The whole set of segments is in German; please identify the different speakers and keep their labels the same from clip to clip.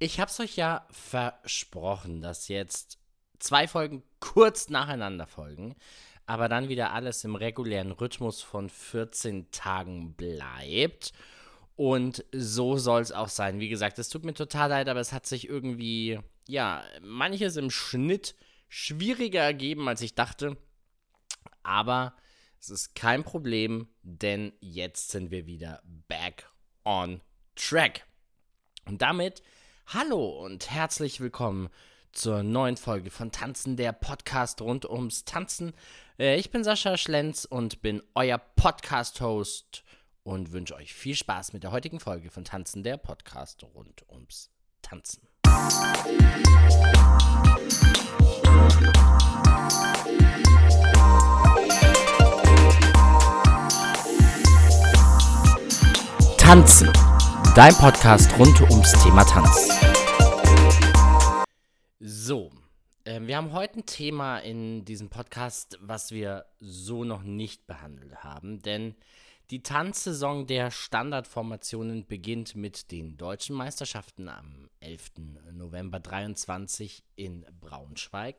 Speaker 1: Ich hab's euch ja versprochen, dass jetzt zwei Folgen kurz nacheinander folgen, aber dann wieder alles im regulären Rhythmus von 14 Tagen bleibt. Und so soll es auch sein. Wie gesagt, es tut mir total leid, aber es hat sich irgendwie, ja, manches im Schnitt schwieriger ergeben, als ich dachte. Aber es ist kein Problem, denn jetzt sind wir wieder back on track. Und damit hallo und herzlich willkommen zur neuen Folge von Tanzen, der Podcast rund ums Tanzen. Äh, ich bin Sascha Schlenz und bin euer Podcast-Host und wünsche euch viel Spaß mit der heutigen Folge von Tanzen, der Podcast rund ums Tanzen. Tanzen, dein Podcast rund ums Thema Tanz. So, äh, wir haben heute ein Thema in diesem Podcast, was wir so noch nicht behandelt haben, denn die Tanzsaison der Standardformationen beginnt mit den deutschen Meisterschaften am 11. November 23 in Braunschweig.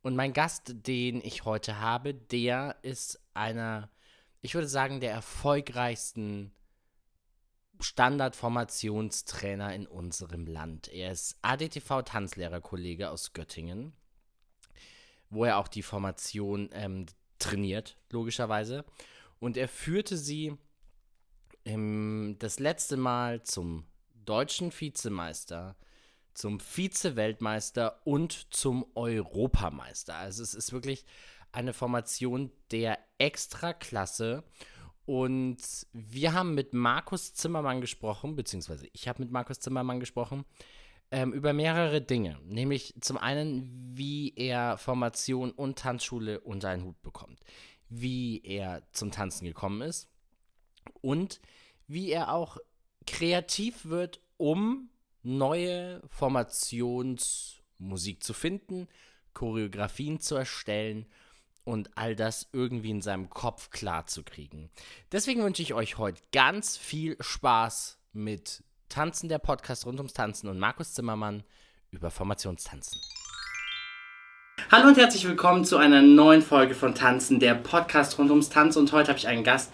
Speaker 1: Und mein Gast, den ich heute habe, der ist einer, ich würde sagen, der erfolgreichsten Standardformationstrainer in unserem Land. Er ist ADTV-Tanzlehrerkollege aus Göttingen, wo er auch die Formation ähm, trainiert, logischerweise. Und er führte sie ähm, das letzte Mal zum deutschen Vizemeister, zum Vize-Weltmeister und zum Europameister. Also es ist wirklich eine Formation der Extraklasse. Und wir haben mit Markus Zimmermann gesprochen, beziehungsweise ich habe mit Markus Zimmermann gesprochen, ähm, über mehrere Dinge. Nämlich zum einen, wie er Formation und Tanzschule unter einen Hut bekommt, wie er zum Tanzen gekommen ist und wie er auch kreativ wird, um neue Formationsmusik zu finden, Choreografien zu erstellen und all das irgendwie in seinem Kopf klar zu kriegen. Deswegen wünsche ich euch heute ganz viel Spaß mit Tanzen, der Podcast rund ums Tanzen und Markus Zimmermann über Formationstanzen. Hallo und herzlich willkommen zu einer neuen Folge von Tanzen, der Podcast rund ums Tanzen. Und heute habe ich einen Gast,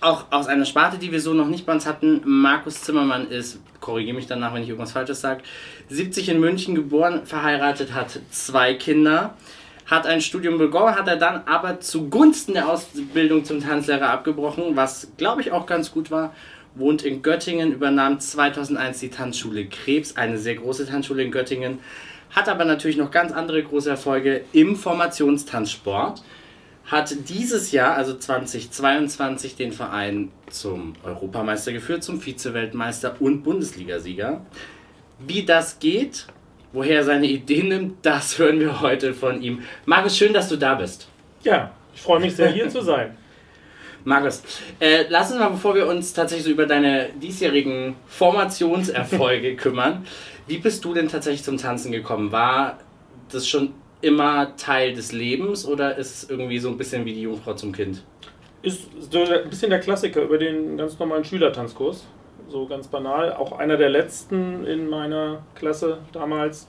Speaker 1: auch aus einer Sparte, die wir so noch nicht bei uns hatten. Markus Zimmermann ist, korrigiere mich danach, wenn ich irgendwas Falsches sage, 70 in München geboren, verheiratet, hat zwei Kinder hat ein Studium begonnen, hat er dann aber zugunsten der Ausbildung zum Tanzlehrer abgebrochen, was glaube ich auch ganz gut war. Wohnt in Göttingen, übernahm 2001 die Tanzschule Krebs, eine sehr große Tanzschule in Göttingen, hat aber natürlich noch ganz andere große Erfolge im Formationstanzsport. Hat dieses Jahr, also 2022, den Verein zum Europameister geführt, zum Vize-Weltmeister und Bundesligasieger. Wie das geht, Woher er seine Ideen nimmt, das hören wir heute von ihm. Markus, schön, dass du da bist.
Speaker 2: Ja, ich freue mich sehr, hier zu sein.
Speaker 1: Markus, äh, lass uns mal, bevor wir uns tatsächlich so über deine diesjährigen Formationserfolge kümmern, wie bist du denn tatsächlich zum Tanzen gekommen? War das schon immer Teil des Lebens oder ist es irgendwie so ein bisschen wie die Jungfrau zum Kind?
Speaker 2: Ist so ein bisschen der Klassiker über den ganz normalen Schülertanzkurs so ganz banal. Auch einer der letzten in meiner Klasse damals.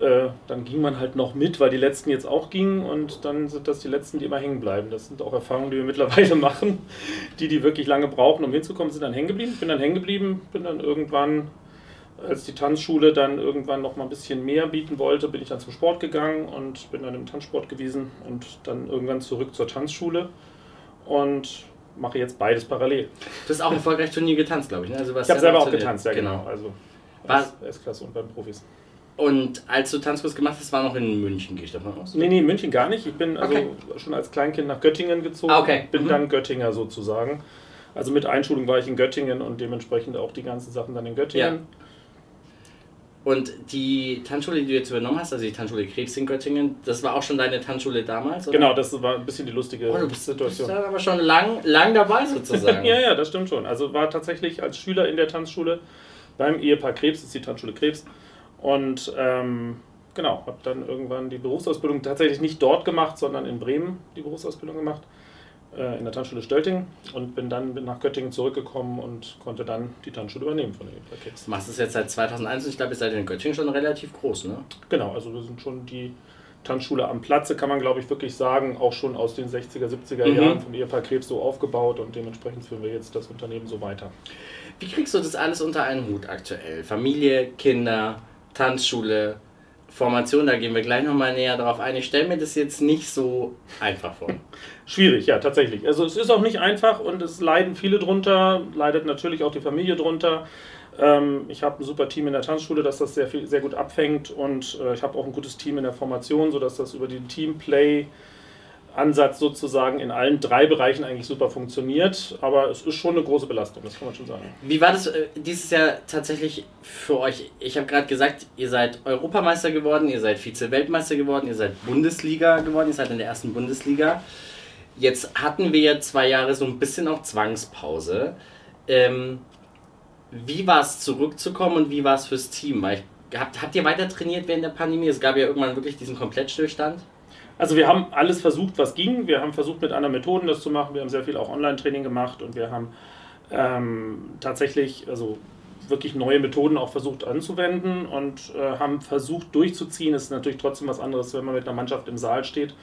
Speaker 2: Äh, dann ging man halt noch mit, weil die letzten jetzt auch gingen und dann sind das die letzten, die immer hängen bleiben. Das sind auch Erfahrungen, die wir mittlerweile machen. Die, die wirklich lange brauchen, um hinzukommen, sind dann hängen geblieben. Bin dann hängen geblieben, bin dann irgendwann, als die Tanzschule dann irgendwann noch mal ein bisschen mehr bieten wollte, bin ich dann zum Sport gegangen und bin dann im Tanzsport gewesen und dann irgendwann zurück zur Tanzschule. Und mache jetzt beides parallel.
Speaker 1: Du hast auch erfolgreich Turnier getanzt, glaube ich. Ne?
Speaker 2: Also ich habe selber auch getanzt, ja genau. genau. Also S-Klasse und beim Profis.
Speaker 1: Und als du Tanzkurs gemacht hast, war noch in München, gehe ich davon aus?
Speaker 2: Nee, nee, in München gar nicht. Ich bin also okay. schon als Kleinkind nach Göttingen gezogen. Ah, okay. Bin mhm. dann Göttinger sozusagen. Also mit Einschulung war ich in Göttingen und dementsprechend auch die ganzen Sachen dann in Göttingen. Ja.
Speaker 1: Und die Tanzschule, die du jetzt übernommen hast, also die Tanzschule Krebs in Göttingen, das war auch schon deine Tanzschule damals?
Speaker 2: Oder? Genau, das war ein bisschen die lustige oh, du bist, Situation.
Speaker 1: Du bist aber schon lang, lang dabei sozusagen.
Speaker 2: ja, ja, das stimmt schon. Also war tatsächlich als Schüler in der Tanzschule beim Ehepaar Krebs, das ist die Tanzschule Krebs. Und ähm, genau, habe dann irgendwann die Berufsausbildung tatsächlich nicht dort gemacht, sondern in Bremen die Berufsausbildung gemacht. Äh, in der Tanzschule Stölting und bin dann nach Göttingen zurückgekommen und konnte dann die Tanzschule übernehmen von den
Speaker 1: Kids. Du machst es jetzt seit 2001 und ich glaube, ihr seid in Göttingen schon relativ groß, ne?
Speaker 2: Genau, also wir sind schon die Tanzschule am Platze, kann man glaube ich wirklich sagen, auch schon aus den 60er, 70er mhm. Jahren von Ehepaar Krebs so aufgebaut und dementsprechend führen wir jetzt das Unternehmen so weiter.
Speaker 1: Wie kriegst du das alles unter einen Hut aktuell? Familie, Kinder, Tanzschule, Formation, da gehen wir gleich nochmal näher drauf ein. Ich stelle mir das jetzt nicht so einfach vor.
Speaker 2: Schwierig, ja, tatsächlich. Also es ist auch nicht einfach und es leiden viele drunter, leidet natürlich auch die Familie drunter. Ähm, ich habe ein super Team in der Tanzschule, das das sehr, viel, sehr gut abfängt und äh, ich habe auch ein gutes Team in der Formation, sodass das über den Teamplay Ansatz sozusagen in allen drei Bereichen eigentlich super funktioniert. Aber es ist schon eine große Belastung, das kann man schon sagen.
Speaker 1: Wie war das äh, dieses Jahr tatsächlich für euch? Ich habe gerade gesagt, ihr seid Europameister geworden, ihr seid Vize-Weltmeister geworden, ihr seid Bundesliga geworden, ihr seid in der ersten Bundesliga. Jetzt hatten wir ja zwei Jahre so ein bisschen auch Zwangspause. Ähm, wie war es zurückzukommen und wie war es fürs Team? Weil ich, habt, habt ihr weiter trainiert während der Pandemie? Es gab ja irgendwann wirklich diesen Komplettstillstand.
Speaker 2: Also wir haben alles versucht, was ging. Wir haben versucht, mit anderen Methoden das zu machen. Wir haben sehr viel auch Online-Training gemacht und wir haben ähm, tatsächlich also wirklich neue Methoden auch versucht anzuwenden und äh, haben versucht durchzuziehen. Es ist natürlich trotzdem was anderes, wenn man mit einer Mannschaft im Saal steht.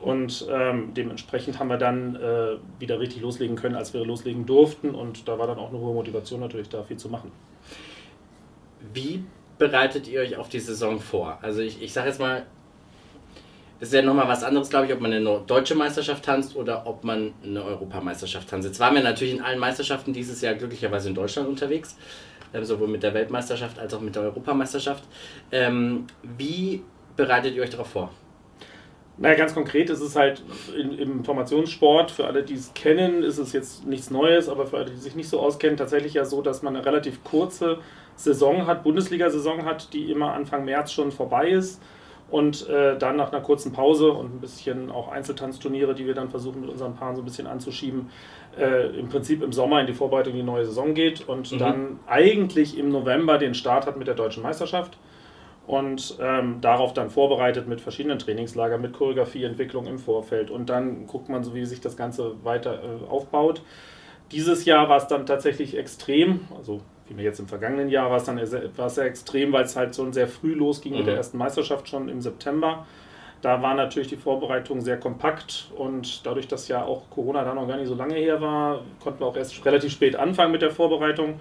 Speaker 2: Und ähm, dementsprechend haben wir dann äh, wieder richtig loslegen können, als wir loslegen durften. Und da war dann auch eine hohe Motivation natürlich da, viel zu machen.
Speaker 1: Wie bereitet ihr euch auf die Saison vor? Also ich, ich sage jetzt mal, das ist ja nochmal was anderes, glaube ich, ob man eine deutsche Meisterschaft tanzt oder ob man eine Europameisterschaft tanzt. Jetzt waren wir natürlich in allen Meisterschaften dieses Jahr glücklicherweise in Deutschland unterwegs, ähm, sowohl mit der Weltmeisterschaft als auch mit der Europameisterschaft. Ähm, wie bereitet ihr euch darauf vor?
Speaker 2: Naja, ganz konkret ist es halt im Informationssport, für alle, die es kennen, ist es jetzt nichts Neues, aber für alle, die sich nicht so auskennen, tatsächlich ja so, dass man eine relativ kurze Saison hat, Bundesliga-Saison hat, die immer Anfang März schon vorbei ist und äh, dann nach einer kurzen Pause und ein bisschen auch Einzeltanzturniere, die wir dann versuchen mit unseren Paaren so ein bisschen anzuschieben, äh, im Prinzip im Sommer in die Vorbereitung in die neue Saison geht und mhm. dann eigentlich im November den Start hat mit der deutschen Meisterschaft und ähm, darauf dann vorbereitet mit verschiedenen Trainingslagern, mit Choreografieentwicklung im Vorfeld und dann guckt man so, wie sich das Ganze weiter äh, aufbaut. Dieses Jahr war es dann tatsächlich extrem, also wie mir jetzt im vergangenen Jahr war es dann war es sehr extrem, weil es halt so sehr früh losging mhm. mit der mhm. ersten Meisterschaft schon im September. Da war natürlich die Vorbereitung sehr kompakt und dadurch, dass ja auch Corona da noch gar nicht so lange her war, konnten wir auch erst relativ spät anfangen mit der Vorbereitung,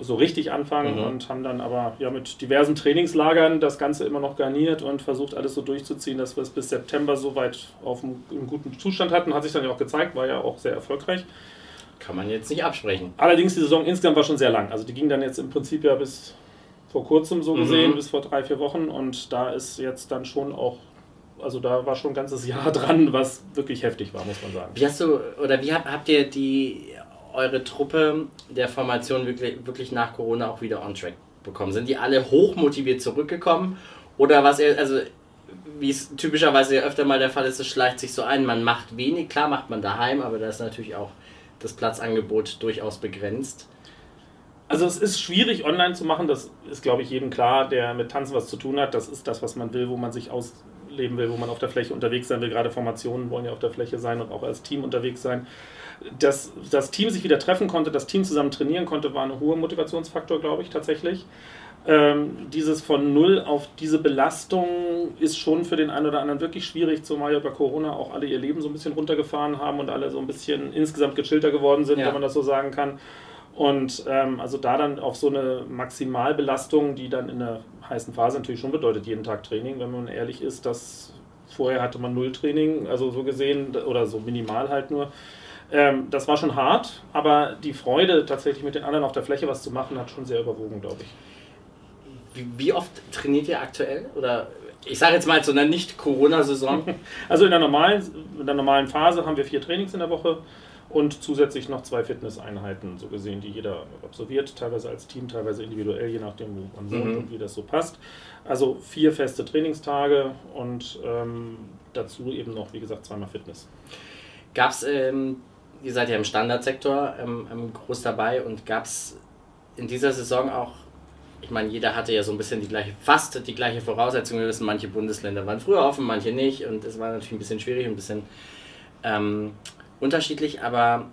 Speaker 2: so richtig anfangen mhm. und haben dann aber ja mit diversen Trainingslagern das Ganze immer noch garniert und versucht alles so durchzuziehen, dass wir es bis September soweit auf einem, einem guten Zustand hatten. Hat sich dann ja auch gezeigt, war ja auch sehr erfolgreich.
Speaker 1: Kann man jetzt nicht absprechen.
Speaker 2: Allerdings, die Saison insgesamt war schon sehr lang. Also die ging dann jetzt im Prinzip ja bis vor kurzem so gesehen, mhm. bis vor drei, vier Wochen. Und da ist jetzt dann schon auch, also da war schon ein ganzes Jahr dran, was wirklich heftig war, muss man sagen.
Speaker 1: Wie hast du, oder wie habt, ihr die, eure Truppe der Formation wirklich, wirklich nach Corona auch wieder on track bekommen? Sind die alle hochmotiviert zurückgekommen? Oder was, also wie es typischerweise öfter mal der Fall ist, es schleicht sich so ein, man macht wenig, klar macht man daheim, aber da ist natürlich auch das Platzangebot durchaus begrenzt?
Speaker 2: Also es ist schwierig online zu machen, das ist glaube ich jedem klar, der mit Tanzen was zu tun hat. Das ist das, was man will, wo man sich ausleben will, wo man auf der Fläche unterwegs sein will. Gerade Formationen wollen ja auf der Fläche sein und auch als Team unterwegs sein. Dass das Team sich wieder treffen konnte, das Team zusammen trainieren konnte, war ein hoher Motivationsfaktor, glaube ich, tatsächlich. Ähm, dieses von null auf diese Belastung ist schon für den einen oder anderen wirklich schwierig, zumal ja bei Corona auch alle ihr Leben so ein bisschen runtergefahren haben und alle so ein bisschen insgesamt gechillter geworden sind, ja. wenn man das so sagen kann. Und ähm, also da dann auf so eine Maximalbelastung, die dann in der heißen Phase natürlich schon bedeutet, jeden Tag Training, wenn man ehrlich ist, dass vorher hatte man null Training, also so gesehen, oder so minimal halt nur. Ähm, das war schon hart, aber die Freude, tatsächlich mit den anderen auf der Fläche was zu machen, hat schon sehr überwogen, glaube ich.
Speaker 1: Wie oft trainiert ihr aktuell? Oder ich sage jetzt mal zu einer Nicht-Corona-Saison.
Speaker 2: Also in der, normalen, in der normalen Phase haben wir vier Trainings in der Woche und zusätzlich noch zwei Fitnesseinheiten, so gesehen, die jeder absolviert, teilweise als Team, teilweise individuell, je nachdem, wo man wohnt mhm. und wie das so passt. Also vier feste Trainingstage und ähm, dazu eben noch, wie gesagt, zweimal Fitness.
Speaker 1: Gab es, ähm, ihr seid ja im Standardsektor ähm, ähm groß dabei und gab es in dieser Saison auch ich meine, jeder hatte ja so ein bisschen die gleiche, fast die gleiche Voraussetzung. Wir wissen, manche Bundesländer waren früher offen, manche nicht. Und es war natürlich ein bisschen schwierig, ein bisschen ähm, unterschiedlich, aber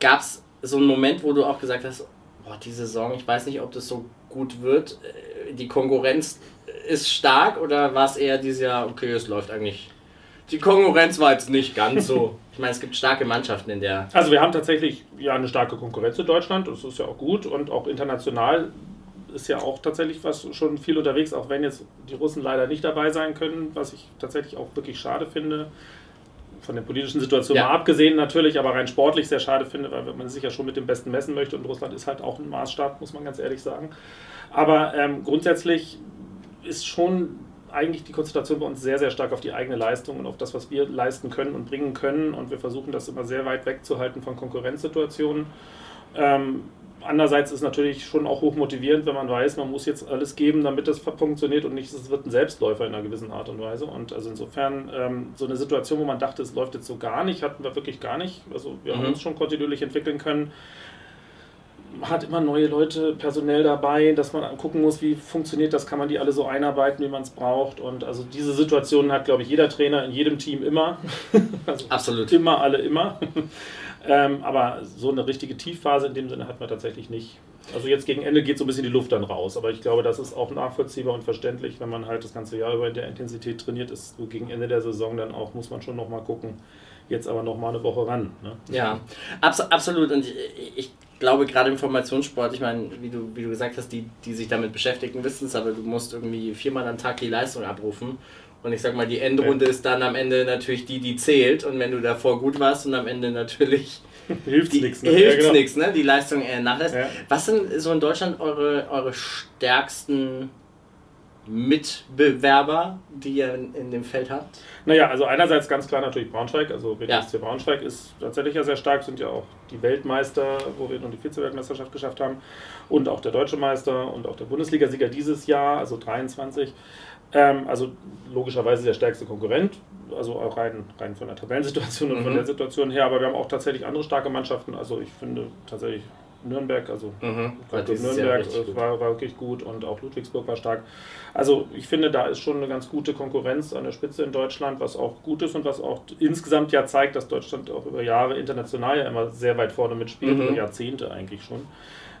Speaker 1: gab es so einen Moment, wo du auch gesagt hast, boah, die Saison, ich weiß nicht, ob das so gut wird, äh, die Konkurrenz ist stark oder war es eher dieses Jahr, okay, es läuft eigentlich. Die Konkurrenz war jetzt nicht ganz so. Ich meine, es gibt starke Mannschaften in der.
Speaker 2: Also wir haben tatsächlich ja eine starke Konkurrenz in Deutschland, das ist ja auch gut und auch international ist ja auch tatsächlich was schon viel unterwegs, auch wenn jetzt die Russen leider nicht dabei sein können, was ich tatsächlich auch wirklich schade finde. Von der politischen Situation ja. mal abgesehen natürlich, aber rein sportlich sehr schade finde, weil man sich ja schon mit dem Besten messen möchte und Russland ist halt auch ein Maßstab, muss man ganz ehrlich sagen. Aber ähm, grundsätzlich ist schon eigentlich die Konzentration bei uns sehr, sehr stark auf die eigene Leistung und auf das, was wir leisten können und bringen können. Und wir versuchen das immer sehr weit wegzuhalten von Konkurrenzsituationen. Ähm, andererseits ist natürlich schon auch hoch motivierend, wenn man weiß, man muss jetzt alles geben, damit das funktioniert und nicht, es wird ein Selbstläufer in einer gewissen Art und Weise. Und also insofern ähm, so eine Situation, wo man dachte, es läuft jetzt so gar nicht, hatten wir wirklich gar nicht. Also wir mhm. haben uns schon kontinuierlich entwickeln können hat immer neue Leute personell dabei, dass man gucken muss, wie funktioniert das, kann man die alle so einarbeiten, wie man es braucht. Und also diese Situation hat, glaube ich, jeder Trainer in jedem Team immer.
Speaker 1: also Absolut.
Speaker 2: Immer, alle immer. Ähm, aber so eine richtige Tiefphase in dem Sinne hat man tatsächlich nicht. Also jetzt gegen Ende geht so ein bisschen die Luft dann raus. Aber ich glaube, das ist auch nachvollziehbar und verständlich, wenn man halt das ganze Jahr über in der Intensität trainiert ist. So gegen Ende der Saison dann auch, muss man schon nochmal gucken. Jetzt aber nochmal eine Woche ran. Ne?
Speaker 1: Ja, abs absolut. Und ich, glaube, gerade im Formationssport, ich meine, wie du, wie du gesagt hast, die, die sich damit beschäftigen, wissen es, aber du musst irgendwie viermal am Tag die Leistung abrufen. Und ich sag mal, die Endrunde ja. ist dann am Ende natürlich die, die zählt. Und wenn du davor gut warst und am Ende natürlich.
Speaker 2: hilft nichts,
Speaker 1: ne? Hilft ja, genau. nichts, ne? Die Leistung äh, nachlässt. Ja. Was sind so in Deutschland eure, eure stärksten Mitbewerber, die ihr in, in, dem Feld habt?
Speaker 2: Naja, also einerseits ganz klar natürlich Braunschweig. Also BDSC ja. Braunschweig ist tatsächlich ja sehr stark, sind ja auch die Weltmeister, wo wir nun die Vize-Weltmeisterschaft geschafft haben. Und auch der Deutsche Meister und auch der Bundesligasieger dieses Jahr, also 23. Ähm, also logischerweise der stärkste Konkurrent, also auch rein, rein von der Tabellensituation und mhm. von der Situation her. Aber wir haben auch tatsächlich andere starke Mannschaften. Also ich finde tatsächlich Nürnberg, also mhm. Nürnberg war, war, wirklich gut und auch Ludwigsburg war stark. Also ich finde, da ist schon eine ganz gute Konkurrenz an der Spitze in Deutschland, was auch gut ist und was auch insgesamt ja zeigt, dass Deutschland auch über Jahre international ja immer sehr weit vorne mitspielt, mhm. über Jahrzehnte eigentlich schon.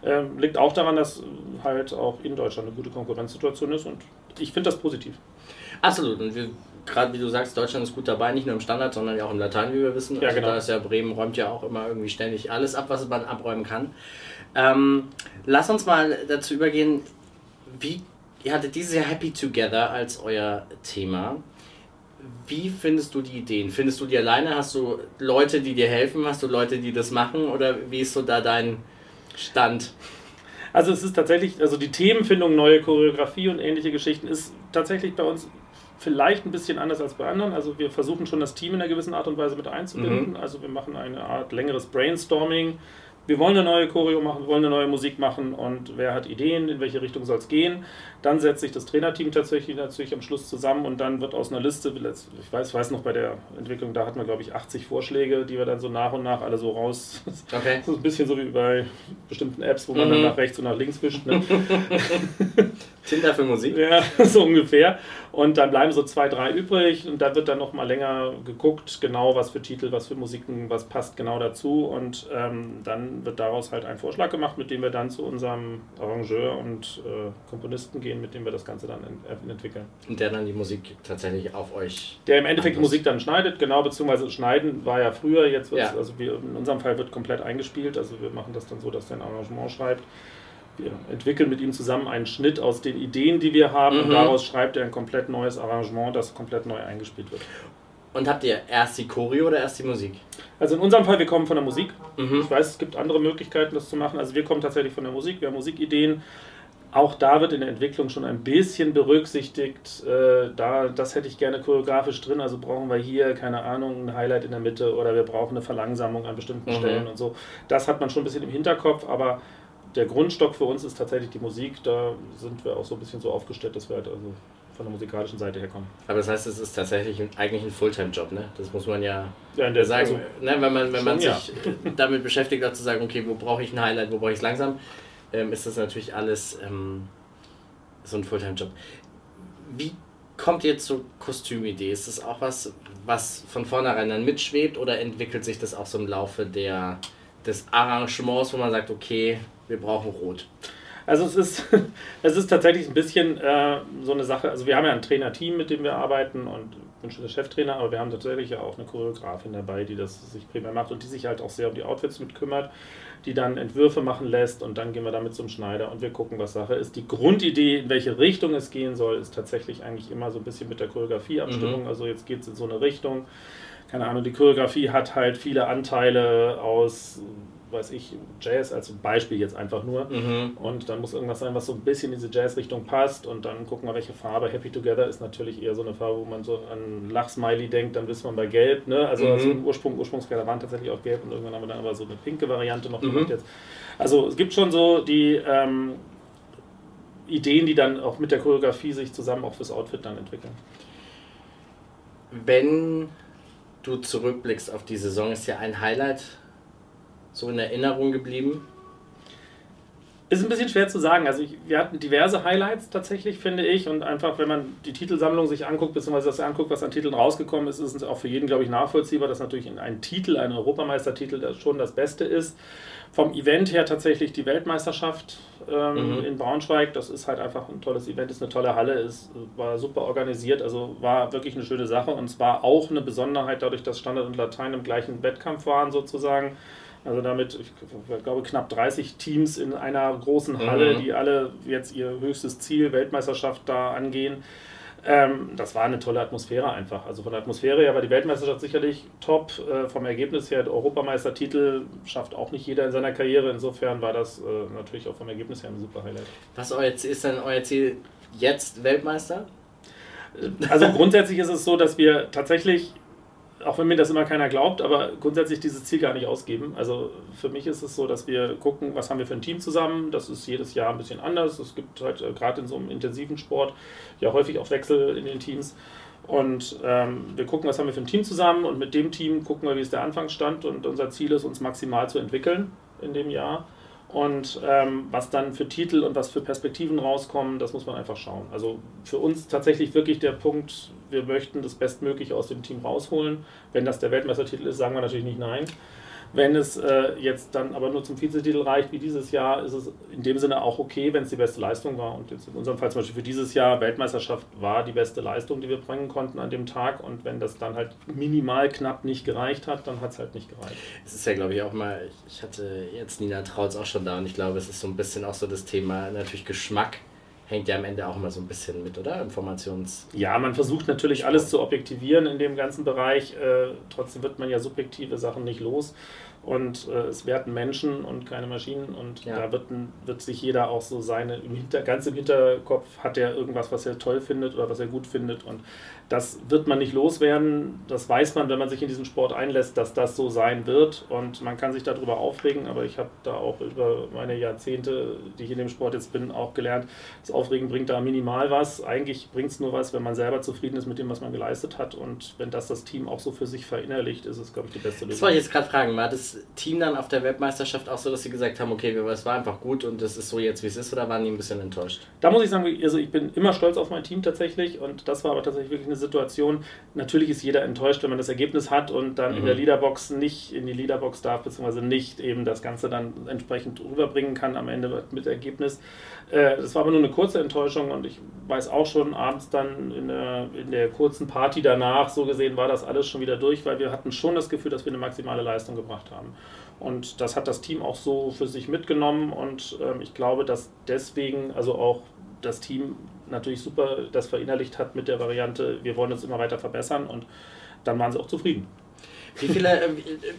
Speaker 2: Ähm, liegt auch daran, dass halt auch in Deutschland eine gute Konkurrenzsituation ist und ich finde das positiv.
Speaker 1: Absolut. Und gerade wie du sagst, Deutschland ist gut dabei, nicht nur im Standard, sondern ja auch im Latein, wie wir wissen.
Speaker 2: Also ja, genau.
Speaker 1: Da ist ja Bremen räumt ja auch immer irgendwie ständig alles ab, was man abräumen kann. Ähm, lass uns mal dazu übergehen, wie ihr hattet dieses Jahr Happy Together als euer Thema. Wie findest du die Ideen? Findest du die alleine? Hast du Leute, die dir helfen? Hast du Leute, die das machen? Oder wie ist so da dein Stand?
Speaker 2: Also es ist tatsächlich, also die Themenfindung, neue Choreografie und ähnliche Geschichten ist tatsächlich bei uns vielleicht ein bisschen anders als bei anderen. Also wir versuchen schon das Team in einer gewissen Art und Weise mit einzubinden. Mhm. Also wir machen eine Art längeres Brainstorming wir wollen eine neue Choreo machen, wir wollen eine neue Musik machen und wer hat Ideen, in welche Richtung soll es gehen. Dann setzt sich das Trainerteam tatsächlich natürlich am Schluss zusammen und dann wird aus einer Liste, ich weiß, weiß noch bei der Entwicklung, da hatten wir glaube ich 80 Vorschläge, die wir dann so nach und nach alle so raus. Okay. So ein bisschen so wie bei bestimmten Apps, wo man mhm. dann nach rechts und nach links wischt. Ne?
Speaker 1: Tinder für Musik?
Speaker 2: Ja, so ungefähr. Und dann bleiben so zwei, drei übrig und da wird dann noch mal länger geguckt, genau was für Titel, was für Musiken, was passt genau dazu und ähm, dann wird daraus halt ein Vorschlag gemacht, mit dem wir dann zu unserem Arrangeur und äh, Komponisten gehen, mit dem wir das Ganze dann ent entwickeln.
Speaker 1: Und der dann die Musik tatsächlich auf euch.
Speaker 2: Der im Endeffekt die Musik dann schneidet, genau, beziehungsweise schneiden war ja früher, jetzt wird ja. also wir, in unserem Fall wird komplett eingespielt, also wir machen das dann so, dass der ein Arrangement schreibt wir entwickeln mit ihm zusammen einen Schnitt aus den Ideen, die wir haben, mhm. und daraus schreibt er ein komplett neues Arrangement, das komplett neu eingespielt wird.
Speaker 1: Und habt ihr erst die Choreo oder erst die Musik?
Speaker 2: Also in unserem Fall, wir kommen von der Musik. Mhm. Ich weiß, es gibt andere Möglichkeiten, das zu machen. Also wir kommen tatsächlich von der Musik, wir haben Musikideen. Auch da wird in der Entwicklung schon ein bisschen berücksichtigt. Äh, da, das hätte ich gerne choreografisch drin. Also brauchen wir hier, keine Ahnung, ein Highlight in der Mitte oder wir brauchen eine Verlangsamung an bestimmten mhm. Stellen und so. Das hat man schon ein bisschen im Hinterkopf, aber der Grundstock für uns ist tatsächlich die Musik. Da sind wir auch so ein bisschen so aufgestellt, dass wir halt also von der musikalischen Seite herkommen.
Speaker 1: Aber das heißt, es ist tatsächlich eigentlich ein Fulltime-Job, ne? Das muss man ja, ja sagen. Also, ne? Wenn man, wenn man sich ja. damit beschäftigt, auch zu sagen, okay, wo brauche ich ein Highlight, wo brauche ich es langsam, ähm, ist das natürlich alles ähm, so ein Fulltime-Job. Wie kommt ihr zur Kostümidee? Ist das auch was, was von vornherein dann mitschwebt oder entwickelt sich das auch so im Laufe der, des Arrangements, wo man sagt, okay, wir brauchen Rot?
Speaker 2: Also es ist, es ist tatsächlich ein bisschen äh, so eine Sache, also wir haben ja ein Trainerteam, mit dem wir arbeiten und ich bin schon der Cheftrainer, aber wir haben tatsächlich ja auch eine Choreografin dabei, die das sich primär macht und die sich halt auch sehr um die Outfits mit kümmert, die dann Entwürfe machen lässt und dann gehen wir damit zum Schneider und wir gucken, was Sache ist. Die Grundidee, in welche Richtung es gehen soll, ist tatsächlich eigentlich immer so ein bisschen mit der Choreografieabstimmung. Mhm. Also jetzt geht es in so eine Richtung. Keine Ahnung, die Choreografie hat halt viele Anteile aus weiß ich, Jazz als Beispiel jetzt einfach nur. Mhm. Und dann muss irgendwas sein, was so ein bisschen in diese Jazz-Richtung passt. Und dann gucken wir, welche Farbe. Happy Together ist natürlich eher so eine Farbe, wo man so an Lachsmiley denkt, dann wisst man bei Gelb. Ne? Also, mhm. also Ursprung, Ursprungskleider waren tatsächlich auch gelb und irgendwann haben wir dann aber so eine pinke Variante noch mhm. gemacht jetzt. Also es gibt schon so die ähm, Ideen, die dann auch mit der Choreografie sich zusammen auch fürs Outfit dann entwickeln.
Speaker 1: Wenn du zurückblickst auf die Saison, ist ja ein Highlight so in Erinnerung geblieben?
Speaker 2: Ist ein bisschen schwer zu sagen. Also ich, wir hatten diverse Highlights tatsächlich, finde ich. Und einfach, wenn man die Titelsammlung sich anguckt, beziehungsweise das anguckt, was an Titeln rausgekommen ist, ist es auch für jeden, glaube ich, nachvollziehbar, dass natürlich ein Titel, ein Europameistertitel, das schon das Beste ist. Vom Event her tatsächlich die Weltmeisterschaft ähm, mhm. in Braunschweig. Das ist halt einfach ein tolles Event, ist eine tolle Halle, ist, war super organisiert, also war wirklich eine schöne Sache. Und es war auch eine Besonderheit, dadurch, dass Standard und Latein im gleichen Wettkampf waren sozusagen also damit, ich glaube, knapp 30 Teams in einer großen Halle, mhm. die alle jetzt ihr höchstes Ziel, Weltmeisterschaft, da angehen. Ähm, das war eine tolle Atmosphäre einfach. Also von der Atmosphäre her war die Weltmeisterschaft sicherlich top. Äh, vom Ergebnis her, der Europameistertitel schafft auch nicht jeder in seiner Karriere. Insofern war das äh, natürlich auch vom Ergebnis her ein super Highlight.
Speaker 1: Was ist denn euer Ziel jetzt Weltmeister?
Speaker 2: Also grundsätzlich ist es so, dass wir tatsächlich auch wenn mir das immer keiner glaubt, aber grundsätzlich dieses Ziel gar nicht ausgeben. Also für mich ist es so, dass wir gucken, was haben wir für ein Team zusammen. Das ist jedes Jahr ein bisschen anders. Es gibt halt äh, gerade in so einem intensiven Sport ja häufig auch Wechsel in den Teams. Und ähm, wir gucken, was haben wir für ein Team zusammen und mit dem Team gucken wir, wie ist der Anfangsstand und unser Ziel ist, uns maximal zu entwickeln in dem Jahr. Und ähm, was dann für Titel und was für Perspektiven rauskommen, das muss man einfach schauen. Also für uns tatsächlich wirklich der Punkt, wir möchten das Bestmögliche aus dem Team rausholen. Wenn das der Weltmeistertitel ist, sagen wir natürlich nicht nein. Wenn es äh, jetzt dann aber nur zum Vizetitel reicht, wie dieses Jahr, ist es in dem Sinne auch okay, wenn es die beste Leistung war. Und jetzt in unserem Fall zum Beispiel für dieses Jahr Weltmeisterschaft war die beste Leistung, die wir bringen konnten an dem Tag. Und wenn das dann halt minimal knapp nicht gereicht hat, dann hat es halt nicht gereicht.
Speaker 1: Es ist ja, glaube ich, auch mal, ich hatte jetzt Nina Trautz auch schon da und ich glaube, es ist so ein bisschen auch so das Thema natürlich Geschmack hängt ja am Ende auch immer so ein bisschen mit, oder? Informations.
Speaker 2: Ja, man versucht natürlich alles zu objektivieren in dem ganzen Bereich. Äh, trotzdem wird man ja subjektive Sachen nicht los. Und äh, es werden Menschen und keine Maschinen. Und ja. da wird, wird sich jeder auch so seine, im Hinter, ganz im Hinterkopf hat er irgendwas, was er toll findet oder was er gut findet. Und das wird man nicht loswerden. Das weiß man, wenn man sich in diesen Sport einlässt, dass das so sein wird. Und man kann sich darüber aufregen, aber ich habe da auch über meine Jahrzehnte, die ich in dem Sport jetzt bin, auch gelernt, das Aufregen bringt da minimal was. Eigentlich bringt es nur was, wenn man selber zufrieden ist mit dem, was man geleistet hat. Und wenn das das Team auch so für sich verinnerlicht, ist es, glaube ich, die beste
Speaker 1: Lösung. Das wollte ich jetzt gerade fragen. War das Team dann auf der Weltmeisterschaft auch so, dass sie gesagt haben, okay, es war einfach gut und es ist so jetzt, wie es ist, oder waren die ein bisschen enttäuscht?
Speaker 2: Da muss ich sagen, also ich bin immer stolz auf mein Team tatsächlich und das war aber tatsächlich wirklich eine Situation. Natürlich ist jeder enttäuscht, wenn man das Ergebnis hat und dann mhm. in der mhm. Leaderbox nicht in die Leaderbox darf, beziehungsweise nicht eben das Ganze dann entsprechend rüberbringen kann am Ende mit Ergebnis. Äh, das war aber nur eine kurze Enttäuschung und ich weiß auch schon abends dann in der, in der kurzen Party danach, so gesehen war das alles schon wieder durch, weil wir hatten schon das Gefühl, dass wir eine maximale Leistung gebracht haben. Und das hat das Team auch so für sich mitgenommen und ähm, ich glaube, dass deswegen also auch das Team natürlich super das verinnerlicht hat mit der Variante, wir wollen uns immer weiter verbessern und dann waren sie auch zufrieden.
Speaker 1: Wie viele, äh,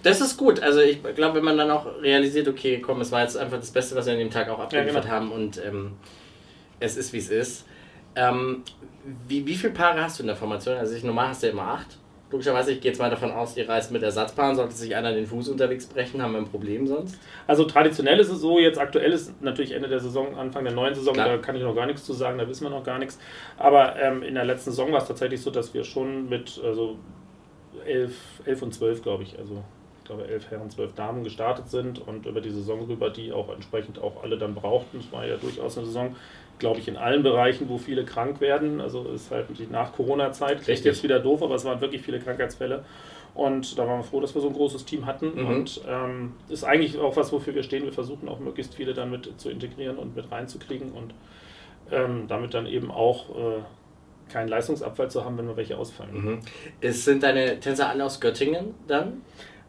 Speaker 1: das ist gut. Also ich glaube, wenn man dann auch realisiert, okay, komm, es war jetzt einfach das Beste, was wir an dem Tag auch abgeliefert ja, genau. haben und ähm, es ist, wie es ist. Ähm, wie, wie viele Paare hast du in der Formation? Also ich, normal hast du ja immer acht. Logischerweise, ich gehe jetzt mal davon aus, ihr reist mit Ersatzpaaren. Sollte sich einer den Fuß unterwegs brechen, haben wir ein Problem sonst?
Speaker 2: Also traditionell ist es so, jetzt aktuell ist natürlich Ende der Saison, Anfang der neuen Saison, Klar. da kann ich noch gar nichts zu sagen, da wissen wir noch gar nichts. Aber ähm, in der letzten Saison war es tatsächlich so, dass wir schon mit also 11, 11 und 12, glaube ich, also glaube elf Herren, zwölf Damen gestartet sind und über die Saison rüber, die auch entsprechend auch alle dann brauchten. Es war ja durchaus eine Saison, glaube ich, in allen Bereichen, wo viele krank werden. Also ist halt die Nach-Corona-Zeit. Klingt jetzt wieder doof, aber es waren wirklich viele Krankheitsfälle. Und da waren wir froh, dass wir so ein großes Team hatten. Mhm. Und ähm, ist eigentlich auch was, wofür wir stehen. Wir versuchen auch möglichst viele dann mit zu integrieren und mit reinzukriegen und ähm, damit dann eben auch äh, keinen Leistungsabfall zu haben, wenn wir welche ausfallen.
Speaker 1: Mhm. Es sind deine Tänzer alle aus Göttingen dann?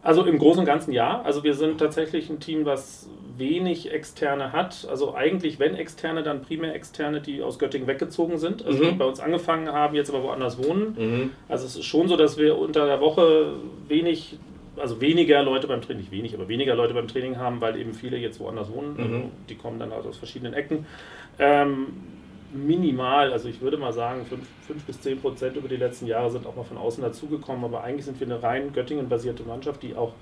Speaker 2: Also im Großen und Ganzen ja. Also wir sind tatsächlich ein Team, was wenig Externe hat. Also eigentlich, wenn Externe, dann primär Externe, die aus Göttingen weggezogen sind, also mhm. die bei uns angefangen haben, jetzt aber woanders wohnen. Mhm. Also es ist schon so, dass wir unter der Woche wenig, also weniger Leute beim Training, nicht wenig, aber weniger Leute beim Training haben, weil eben viele jetzt woanders wohnen. Mhm. Also die kommen dann halt aus verschiedenen Ecken. Ähm, minimal, also ich würde mal sagen, 5 bis 10 Prozent über die letzten Jahre sind auch mal von außen dazugekommen, aber eigentlich sind wir eine rein Göttingen-basierte Mannschaft, die auch,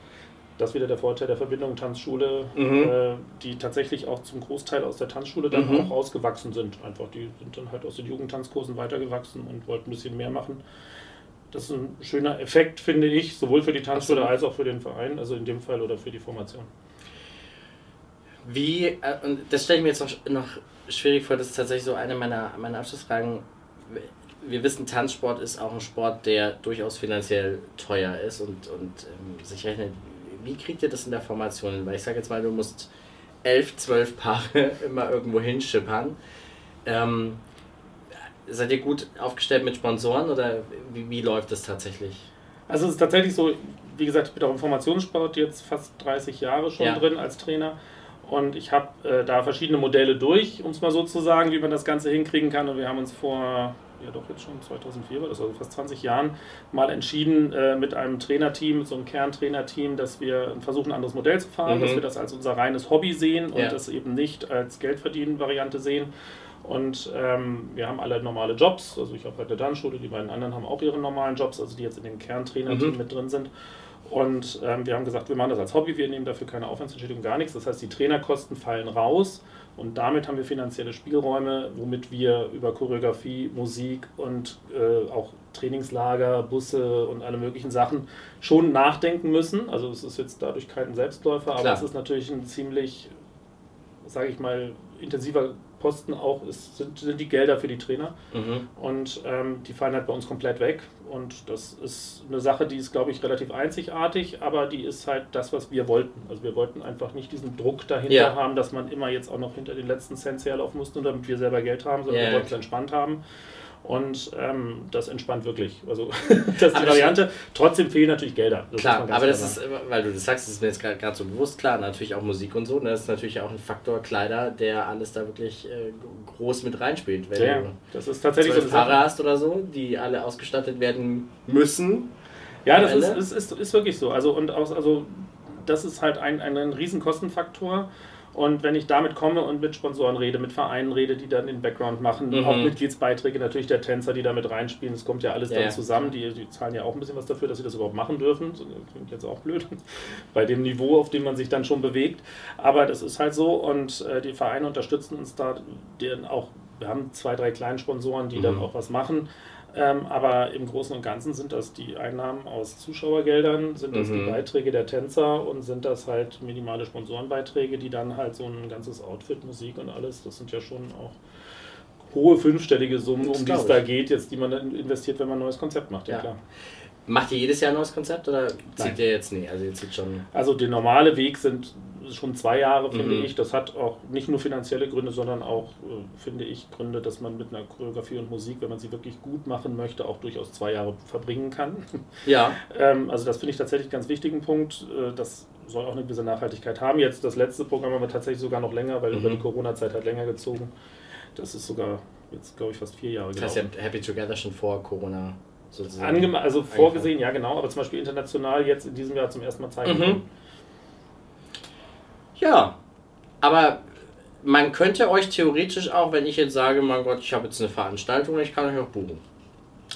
Speaker 2: das wieder der Vorteil der Verbindung Tanzschule, mhm. äh, die tatsächlich auch zum Großteil aus der Tanzschule dann mhm. auch ausgewachsen sind. Einfach, die sind dann halt aus den Jugendtanzkursen weitergewachsen und wollten ein bisschen mehr machen. Das ist ein schöner Effekt, finde ich, sowohl für die Tanzschule als auch für den Verein, also in dem Fall oder für die Formation.
Speaker 1: Wie, äh, und das stelle ich mir jetzt noch, noch schwierig vor, das ist tatsächlich so eine meiner, meiner Abschlussfragen. Wir wissen, Tanzsport ist auch ein Sport, der durchaus finanziell teuer ist und, und ähm, sich rechnet. Wie kriegt ihr das in der Formation hin? Weil ich sage jetzt mal, du musst elf, zwölf Paare immer irgendwo hinschippern. Ähm, seid ihr gut aufgestellt mit Sponsoren oder wie, wie läuft das tatsächlich?
Speaker 2: Also es ist tatsächlich so, wie gesagt, ich bin auch im Formationssport jetzt fast 30 Jahre schon ja. drin als Trainer. Und ich habe äh, da verschiedene Modelle durch, um es mal so zu sagen, wie man das Ganze hinkriegen kann. Und wir haben uns vor, ja doch jetzt schon 2004 war das, also fast 20 Jahren, mal entschieden äh, mit einem Trainerteam, mit so einem Kerntrainerteam, dass wir versuchen, ein anderes Modell zu fahren, mhm. dass wir das als unser reines Hobby sehen und ja. das eben nicht als Geldverdienen-Variante sehen. Und ähm, wir haben alle normale Jobs. Also ich habe halt eine Tanzschule, die beiden anderen haben auch ihre normalen Jobs, also die jetzt in dem Kerntrainerteam mhm. mit drin sind. Und ähm, wir haben gesagt, wir machen das als Hobby, wir nehmen dafür keine Aufwandsentschädigung, gar nichts. Das heißt, die Trainerkosten fallen raus und damit haben wir finanzielle Spielräume, womit wir über Choreografie, Musik und äh, auch Trainingslager, Busse und alle möglichen Sachen schon nachdenken müssen. Also es ist jetzt dadurch kein Selbstläufer, aber Klar. es ist natürlich ein ziemlich, sage ich mal, intensiver Posten auch ist, sind, sind die Gelder für die Trainer. Mhm. Und ähm, die fallen halt bei uns komplett weg. Und das ist eine Sache, die ist, glaube ich, relativ einzigartig, aber die ist halt das, was wir wollten. Also wir wollten einfach nicht diesen Druck dahinter ja. haben, dass man immer jetzt auch noch hinter den letzten Cent herlaufen muss, nur damit wir selber Geld haben, sondern ja, wir wollten es entspannt haben. Und ähm, das entspannt wirklich. Also das ist die Variante. Trotzdem fehlen natürlich Gelder.
Speaker 1: Das klar, aber das ist, weil du das sagst, das ist mir jetzt gerade so bewusst, klar, natürlich auch Musik und so. Ne? Das ist natürlich auch ein Faktor Kleider, der alles da wirklich äh, groß mit reinspielt. Wenn ja, du
Speaker 2: das ist tatsächlich
Speaker 1: so Paare hast oder so, die alle ausgestattet werden müssen.
Speaker 2: Ja, das ist, ist, ist, ist, wirklich so. Also, und auch, also, das ist halt ein, ein, ein Riesenkostenfaktor. Und wenn ich damit komme und mit Sponsoren rede, mit Vereinen rede, die dann den Background machen, mhm. auch Mitgliedsbeiträge natürlich der Tänzer, die damit reinspielen, das kommt ja alles ja. dann zusammen. Die, die, zahlen ja auch ein bisschen was dafür, dass sie das überhaupt machen dürfen. Das klingt jetzt auch blöd, bei dem Niveau, auf dem man sich dann schon bewegt. Aber das ist halt so und äh, die Vereine unterstützen uns da auch. Wir haben zwei, drei kleine Sponsoren, die mhm. dann auch was machen. Ähm, aber im Großen und Ganzen sind das die Einnahmen aus Zuschauergeldern, sind das mhm. die Beiträge der Tänzer und sind das halt minimale Sponsorenbeiträge, die dann halt so ein ganzes Outfit, Musik und alles, das sind ja schon auch hohe fünfstellige Summen, um die es da geht, jetzt die man dann investiert, wenn man ein neues Konzept macht, ja, ja. klar.
Speaker 1: Macht ihr jedes Jahr ein neues Konzept oder zieht ihr jetzt nie? Also, ihr zieht schon
Speaker 2: also der normale Weg sind schon zwei Jahre, finde mhm. ich. Das hat auch nicht nur finanzielle Gründe, sondern auch, äh, finde ich, Gründe, dass man mit einer Choreografie und Musik, wenn man sie wirklich gut machen möchte, auch durchaus zwei Jahre verbringen kann.
Speaker 1: Ja.
Speaker 2: ähm, also das finde ich tatsächlich einen ganz wichtigen Punkt. Äh, das soll auch eine gewisse Nachhaltigkeit haben. Jetzt das letzte Programm haben wir tatsächlich sogar noch länger, weil mhm. über die Corona-Zeit hat länger gezogen. Das ist sogar jetzt, glaube ich, fast vier Jahre.
Speaker 1: Das heißt, ihr habt Happy Together schon vor Corona
Speaker 2: sozusagen. Angema also vorgesehen, ja genau, aber zum Beispiel international jetzt in diesem Jahr zum ersten Mal zeigen mhm.
Speaker 1: Ja, aber man könnte euch theoretisch auch, wenn ich jetzt sage, mein Gott, ich habe jetzt eine Veranstaltung, ich kann euch auch buchen.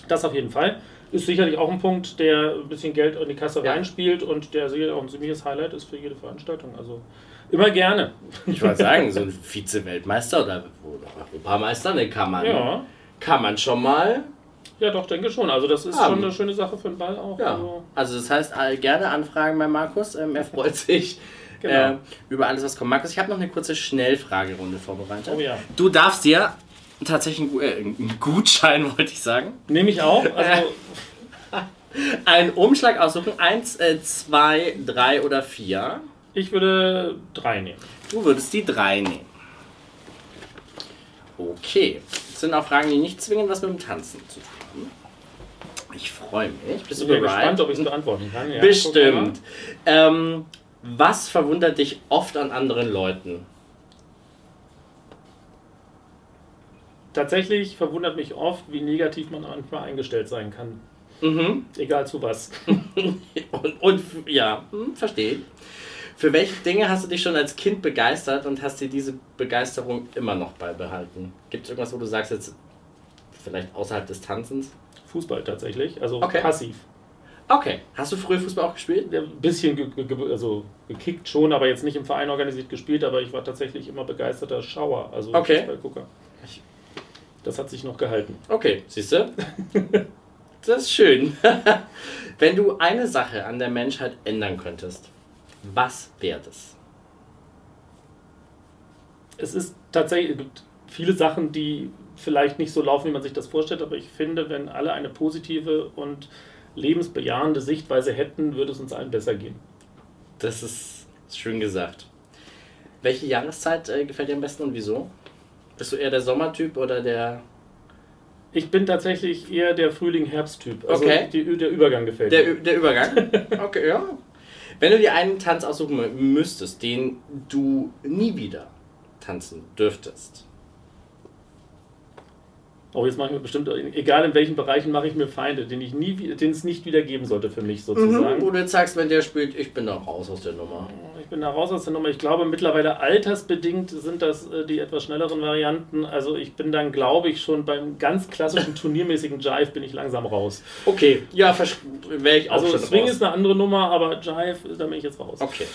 Speaker 2: Das auf jeden Fall. Ist sicherlich auch ein Punkt, der ein bisschen Geld in die Kasse ja. reinspielt und der sicherlich auch ein ziemliches Highlight ist für jede Veranstaltung. Also immer gerne.
Speaker 1: Ich wollte sagen, so ein Vize-Weltmeister oder, Europameister, den kann man, ja. kann man schon mal
Speaker 2: Ja, doch, denke schon. Also das ist
Speaker 1: Haben.
Speaker 2: schon eine schöne Sache für den Ball auch.
Speaker 1: Ja.
Speaker 2: Also,
Speaker 1: Also das heißt, all- gerne anfragen bei Markus. Ähm, er freut sich
Speaker 2: Genau.
Speaker 1: äh, über alles, was kommt. Markus, ich habe noch eine kurze Schnellfragerunde vorbereitet.
Speaker 2: Oh ja.
Speaker 1: Du darfst dir tatsächlich einen, äh, einen Gutschein, wollte ich sagen,
Speaker 2: Nehme ich auch. Also
Speaker 1: einen Umschlag aussuchen. Eins, äh, zwei, drei oder vier.
Speaker 2: ich würde drei nehmen.
Speaker 1: Du würdest die drei nehmen. Okay. Das sind auch Fragen, die nicht zwingend was mit dem Tanzen zu tun haben. Ich freue mich. Bist
Speaker 2: Ich
Speaker 1: du
Speaker 2: bin gespannt, ob ich es beantworten kann. Ja,
Speaker 1: Bestimmt. Ähm, was verwundert dich oft an anderen Leuten?
Speaker 2: Tatsächlich verwundert mich oft, wie negativ man manchmal eingestellt sein kann.
Speaker 1: Mhm.
Speaker 2: Egal zu was.
Speaker 1: Und, und ja, hm, verstehe. Für welche Dinge hast du dich schon als Kind begeistert und hast dir diese Begeisterung immer noch beibehalten? Gibt es irgendwas, wo du sagst, jetzt vielleicht außerhalb des Tanzens?
Speaker 2: Fußball tatsächlich. Also
Speaker 1: Okay.
Speaker 2: passiv.
Speaker 1: Okay. Hast du früher Fußball auch gespielt?
Speaker 2: Ein bisschen ge ge also gekickt schon, aber jetzt nicht im Verein organisiert gespielt, aber ich war tatsächlich immer begeisterter Schauer, also
Speaker 1: Okay.
Speaker 2: Fußballgucker. Das hat sich noch gehalten.
Speaker 1: Okay, siehst du? Das ist schön. Wenn du eine Sache an der Menschheit ändern könntest, was wäre das?
Speaker 2: Es ist tatsächlich, es gibt viele Sachen, die vielleicht nicht so laufen, wie man sich das vorstellt, aber ich finde, wenn alle eine positive und lebensbejahende Sichtweise hätten, würde es uns allen besser gehen.
Speaker 1: Das ist schön gesagt. Welche Jahreszeit äh, gefällt dir am besten und wieso? Bist du eher der Sommertyp oder der.
Speaker 2: Ich bin tatsächlich eher der Frühling-Herbst-Typ. Also
Speaker 1: Okay.
Speaker 2: die, der Übergang gefällt
Speaker 1: Der,
Speaker 2: mir.
Speaker 1: Der Übergang? Okay, ja. Wenn du dir einen Tanz aussuchen mü- müsstest, den du nie wieder tanzen dürftest.
Speaker 2: Oh, jetzt mache ich mir bestimmt, egal in welchen Bereichen, mache ich mir Feinde, den, ich nie, den es nicht wieder geben sollte für mich sozusagen.
Speaker 1: Du jetzt sagst, wenn der spielt, ich bin da raus aus der Nummer.
Speaker 2: Ich bin da raus aus der Nummer. Ich glaube, mittlerweile altersbedingt sind das äh, die etwas schnelleren Varianten. Also ich bin dann, glaube ich, schon beim ganz klassischen turniermäßigen Jive bin ich langsam raus.
Speaker 1: Okay, ja, wäre ich auch
Speaker 2: Also
Speaker 1: schon
Speaker 2: Swing
Speaker 1: raus.
Speaker 2: ist eine andere Nummer, aber Jive, da bin ich jetzt raus.
Speaker 1: Okay.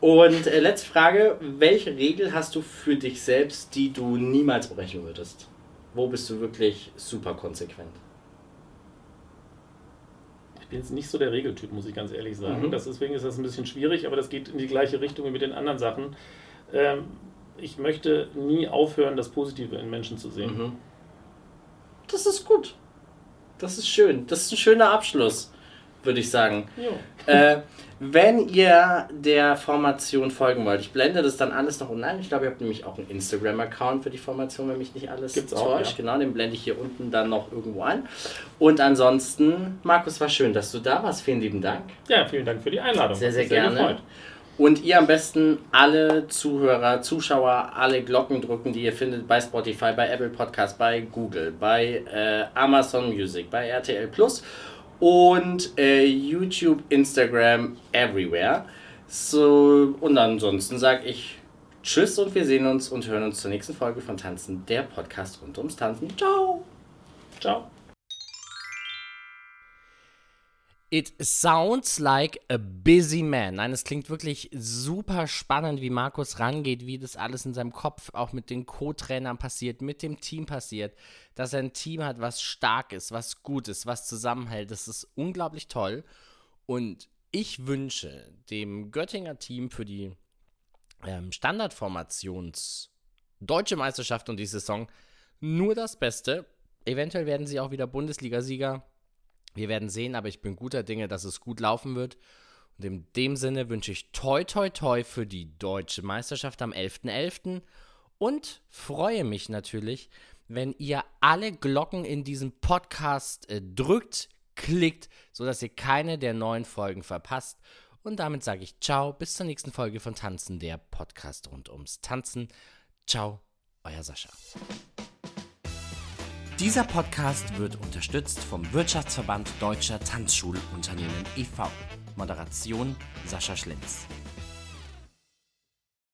Speaker 1: Und äh, letzte Frage: Welche Regel hast du für dich selbst, die du niemals brechen würdest? Wo bist du wirklich super konsequent?
Speaker 2: Ich bin jetzt nicht so der Regeltyp, muss ich ganz ehrlich sagen.
Speaker 1: Mhm.
Speaker 2: Das, deswegen ist das ein bisschen schwierig, aber das geht in die gleiche Richtung wie mit den anderen Sachen. Ähm, ich möchte nie aufhören, das Positive in Menschen zu sehen.
Speaker 1: Mhm. Das ist gut. Das ist schön. Das ist ein schöner Abschluss, würde ich sagen. Äh, wenn ihr der Formation folgen wollt, ich blende das dann alles noch online. Ich glaube, ihr habt nämlich auch einen Instagram-Account für die Formation, wenn mich nicht alles
Speaker 2: Gibt's auch, ja.
Speaker 1: Genau, den blende ich hier unten dann noch irgendwo ein. Und ansonsten, Markus, war schön, dass du da warst. Vielen lieben Dank.
Speaker 2: Ja, vielen Dank für die Einladung.
Speaker 1: Sehr, sehr
Speaker 2: mich
Speaker 1: gerne.
Speaker 2: gefreut.
Speaker 1: Und ihr am besten alle Zuhörer, Zuschauer, alle Glocken drücken, die ihr findet bei Spotify, bei Apple Podcast, bei Google, bei äh, Amazon Music, bei RTL Plus und äh, YouTube, Instagram, everywhere. So, und ansonsten sage ich Tschüss und wir sehen uns und hören uns zur nächsten Folge von Tanzen, der Podcast rund ums Tanzen. Ciao!
Speaker 2: Ciao.
Speaker 1: It sounds like a busy man. Nein, es klingt wirklich super spannend, wie Markus rangeht, wie das alles in seinem Kopf auch mit den Co-Trainern passiert, mit dem Team passiert, dass er ein Team hat, was stark ist, was gut ist, was zusammenhält. Das ist unglaublich toll. Und ich wünsche dem Göttinger Team für die ähm, Standardformations Deutsche Meisterschaft und die Saison nur das Beste. Eventuell werden sie auch wieder Bundesliga-Sieger. Wir werden sehen, aber ich bin guter Dinge, dass es gut laufen wird. Und in dem Sinne wünsche ich toi toi toi für die deutsche Meisterschaft am 11.11. und freue mich natürlich, wenn ihr alle Glocken in diesem Podcast äh, drückt, klickt, sodass ihr keine der neuen Folgen verpasst. Und damit sage ich ciao, bis zur nächsten Folge von Tanzen, der Podcast rund ums Tanzen. Ciao, euer Sascha. Dieser Podcast wird unterstützt vom Wirtschaftsverband Deutscher Tanzschulunternehmen e.V. Moderation Sascha Schlenz.